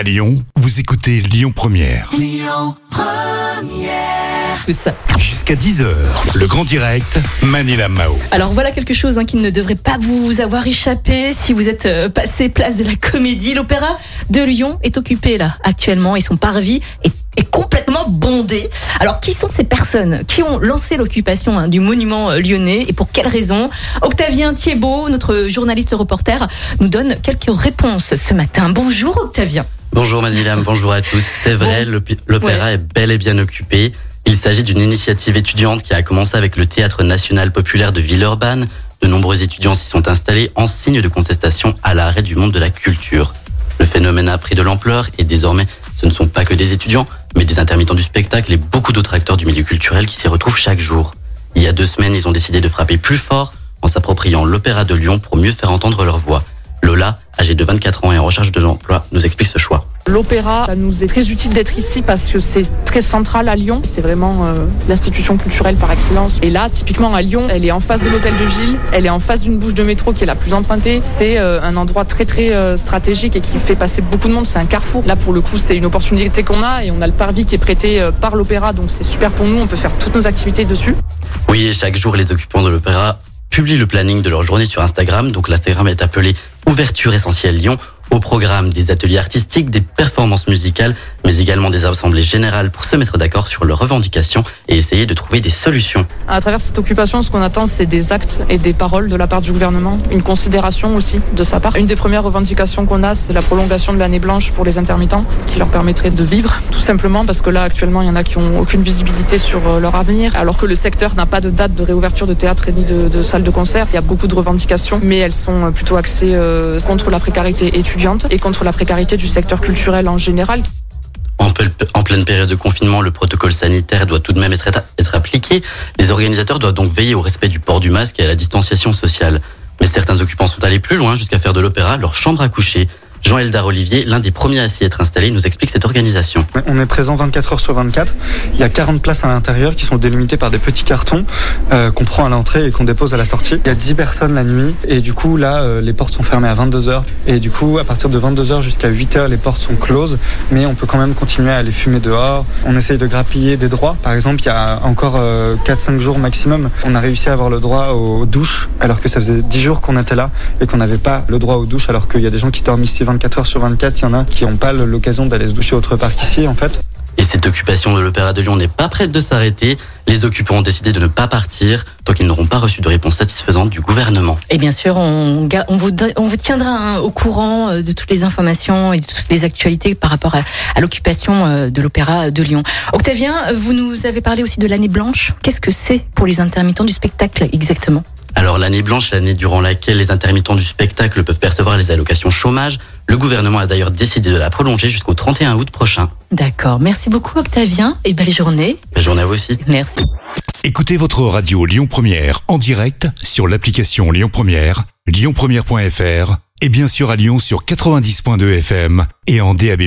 À Lyon, vous écoutez Lyon Première. que ça. Jusqu'à 10h, le grand direct, Manila Mao. Alors voilà quelque chose hein, qui ne devrait pas vous avoir échappé si vous êtes euh, passé place de la Comédie. L'Opéra de Lyon est occupé là actuellement et son parvis est, est complètement bondé. Alors qui sont ces personnes qui ont lancé l'occupation hein, du monument euh, lyonnais et pour quelles raisons Octavien Thiebaud, notre journaliste reporter, nous donne quelques réponses ce matin. Bonjour Octavien. Bonjour Manilam, bonjour à tous. C'est vrai, l'op- l'opéra est bel et bien occupé. Il s'agit d'une initiative étudiante qui a commencé avec le Théâtre national populaire de Villeurbanne. De nombreux étudiants s'y sont installés en signe de contestation à l'arrêt du monde de la culture. Le phénomène a pris de l'ampleur et désormais, ce ne sont pas que des étudiants, mais des intermittents du spectacle et beaucoup d'autres acteurs du milieu culturel qui s'y retrouvent chaque jour. Il y a deux semaines, ils ont décidé de frapper plus fort en s'appropriant l'Opéra de Lyon pour mieux faire entendre leur voix. Lola, âgée de 24 ans et en recherche de l'emploi, nous explique ce choix. L'opéra, ça nous est très utile d'être ici parce que c'est très central à Lyon. C'est vraiment euh, l'institution culturelle par excellence. Et là, typiquement à Lyon, elle est en face de l'hôtel de ville, elle est en face d'une bouche de métro qui est la plus empruntée. C'est euh, un endroit très très euh, stratégique et qui fait passer beaucoup de monde. C'est un carrefour. Là, pour le coup, c'est une opportunité qu'on a et on a le parvis qui est prêté par l'opéra, donc c'est super pour nous. On peut faire toutes nos activités dessus. Oui, et chaque jour, les occupants de l'opéra publient le planning de leur journée sur Instagram. Donc l'Instagram est appelé Ouverture Essentielle Lyon. Au programme des ateliers artistiques, des performances musicales, mais également des assemblées générales pour se mettre d'accord sur leurs revendications et essayer de trouver des solutions. À travers cette occupation, ce qu'on attend, c'est des actes et des paroles de la part du gouvernement, une considération aussi de sa part. Une des premières revendications qu'on a, c'est la prolongation de l'année blanche pour les intermittents, qui leur permettrait de vivre, tout simplement, parce que là, actuellement, il y en a qui ont aucune visibilité sur euh, leur avenir, alors que le secteur n'a pas de date de réouverture de théâtre et ni de, de salle de concert. Il y a beaucoup de revendications, mais elles sont euh, plutôt axées euh, contre la précarité étudiante et contre la précarité du secteur culturel en général. En, pleine période de confinement, le protocole sanitaire doit tout de même être appliqué. Les organisateurs doivent donc veiller au respect du port du masque et à la distanciation sociale. Mais certains occupants sont allés plus loin jusqu'à faire de l'opéra leur chambre à coucher. Jean-Eldar Olivier, l'un des premiers à s'y être installé, nous explique cette organisation. On est présent 24 heures sur 24. Il y a 40 places à l'intérieur qui sont délimitées par des petits cartons euh, qu'on prend à l'entrée et qu'on dépose à la sortie. Il y a 10 personnes la nuit et du coup là euh, les portes sont fermées à 22 heures et du coup à partir de 22 heures jusqu'à 8 heures les portes sont closes mais on peut quand même continuer à aller fumer dehors. On essaye de grappiller des droits. Par exemple il y a encore euh, 4-5 jours maximum on a réussi à avoir le droit aux douches alors que ça faisait 10 jours qu'on était là et qu'on n'avait pas le droit aux douches alors qu'il y a des gens qui dorment ici 24 heures sur 24. Il y en a qui n'ont pas l'occasion d'aller se doucher autre part qu'ici en fait. Et cette occupation de l'Opéra de Lyon n'est pas prête de s'arrêter. Les occupants ont décidé de ne pas partir tant qu'ils n'auront pas reçu de réponse satisfaisante du gouvernement. Et bien sûr, on, vous, don- on vous tiendra hein, au courant euh, de toutes les informations et de toutes les actualités par rapport à, à l'occupation euh, de l'Opéra de Lyon. Octavien, vous nous avez parlé aussi de l'année blanche. Qu'est-ce que c'est pour les intermittents du spectacle exactement? Alors l'année blanche, l'année durant laquelle les intermittents du spectacle peuvent percevoir les allocations chômage, le gouvernement a d'ailleurs décidé de la prolonger jusqu'au 31 août prochain. D'accord. Merci beaucoup Octavien et belle journée. Belle journée à vous aussi. Merci. Écoutez votre radio Lyon Première en direct sur l'application Lyon Première, lyonpremière.fr et bien sûr à Lyon sur 90.2 FM et en DAB+.